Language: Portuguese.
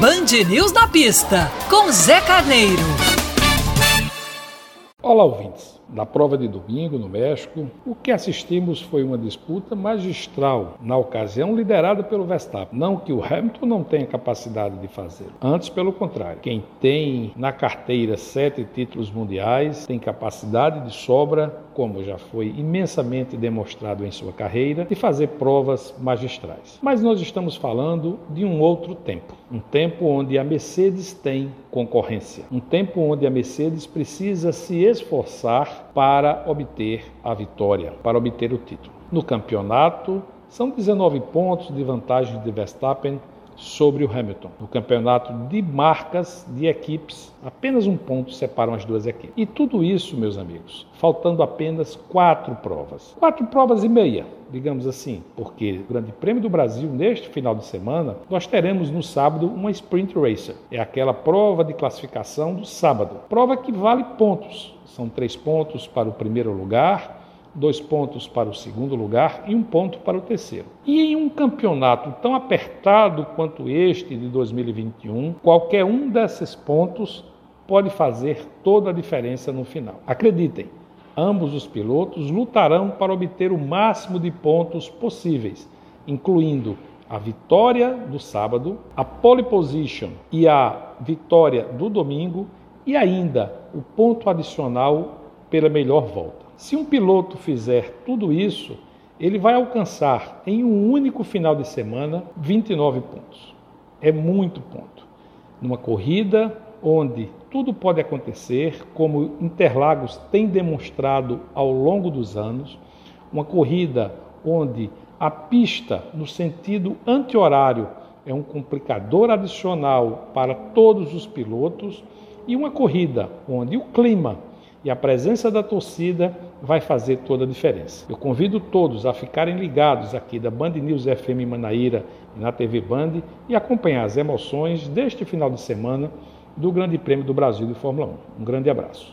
Band News na pista, com Zé Carneiro. Olá, ouvintes. Na prova de domingo, no México, o que assistimos foi uma disputa magistral, na ocasião liderada pelo Verstappen. Não que o Hamilton não tenha capacidade de fazê-lo, antes pelo contrário. Quem tem na carteira sete títulos mundiais tem capacidade de sobra, como já foi imensamente demonstrado em sua carreira, de fazer provas magistrais. Mas nós estamos falando de um outro tempo, um tempo onde a Mercedes tem concorrência, um tempo onde a Mercedes precisa se esforçar para obter a vitória, para obter o título. No campeonato, são 19 pontos de vantagem de Verstappen sobre o Hamilton. No campeonato de marcas de equipes, apenas um ponto separam as duas equipes. E tudo isso, meus amigos, faltando apenas quatro provas. Quatro provas e meia, digamos assim, porque o Grande Prêmio do Brasil, neste final de semana, nós teremos no sábado uma Sprint Racer. É aquela prova de classificação do sábado. Prova que vale pontos. São três pontos para o primeiro lugar, dois pontos para o segundo lugar e um ponto para o terceiro. E em um campeonato tão apertado quanto este de 2021, qualquer um desses pontos pode fazer toda a diferença no final. Acreditem, ambos os pilotos lutarão para obter o máximo de pontos possíveis, incluindo a vitória do sábado, a pole position e a vitória do domingo e ainda o ponto adicional pela melhor volta. Se um piloto fizer tudo isso, ele vai alcançar em um único final de semana 29 pontos. É muito ponto. Numa corrida onde tudo pode acontecer, como Interlagos tem demonstrado ao longo dos anos, uma corrida onde a pista, no sentido anti-horário, é um complicador adicional para todos os pilotos, e uma corrida onde o clima e a presença da torcida vai fazer toda a diferença. Eu convido todos a ficarem ligados aqui da Band News FM Manaíra e na TV Band e acompanhar as emoções deste final de semana do Grande Prêmio do Brasil de Fórmula 1. Um grande abraço.